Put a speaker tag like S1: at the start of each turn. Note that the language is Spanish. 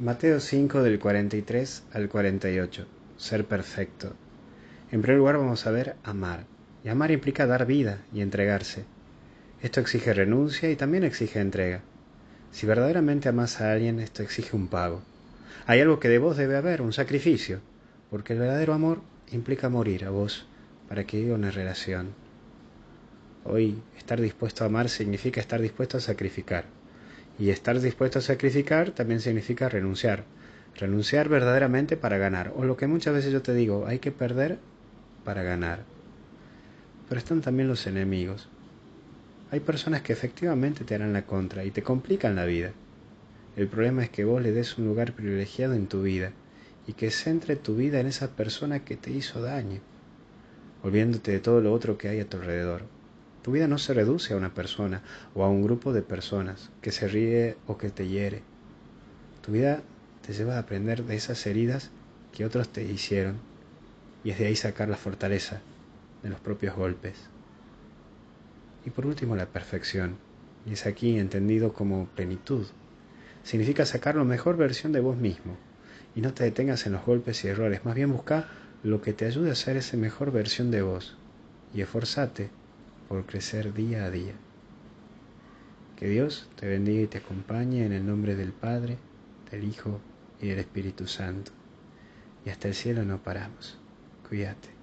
S1: Mateo 5 del 43 al 48. Ser perfecto. En primer lugar vamos a ver amar. Y amar implica dar vida y entregarse. Esto exige renuncia y también exige entrega. Si verdaderamente amas a alguien, esto exige un pago. Hay algo que de vos debe haber, un sacrificio, porque el verdadero amor implica morir a vos para que haya una relación. Hoy, estar dispuesto a amar significa estar dispuesto a sacrificar. Y estar dispuesto a sacrificar también significa renunciar. Renunciar verdaderamente para ganar. O lo que muchas veces yo te digo, hay que perder para ganar. Pero están también los enemigos. Hay personas que efectivamente te harán la contra y te complican la vida. El problema es que vos le des un lugar privilegiado en tu vida y que centre tu vida en esa persona que te hizo daño, olvidándote de todo lo otro que hay a tu alrededor. Tu vida no se reduce a una persona o a un grupo de personas que se ríe o que te hiere. Tu vida te lleva a aprender de esas heridas que otros te hicieron y es de ahí sacar la fortaleza de los propios golpes. Y por último la perfección, y es aquí entendido como plenitud. Significa sacar la mejor versión de vos mismo y no te detengas en los golpes y errores, más bien busca lo que te ayude a ser esa mejor versión de vos y esforzate por crecer día a día. Que Dios te bendiga y te acompañe en el nombre del Padre, del Hijo y del Espíritu Santo. Y hasta el cielo no paramos. Cuídate.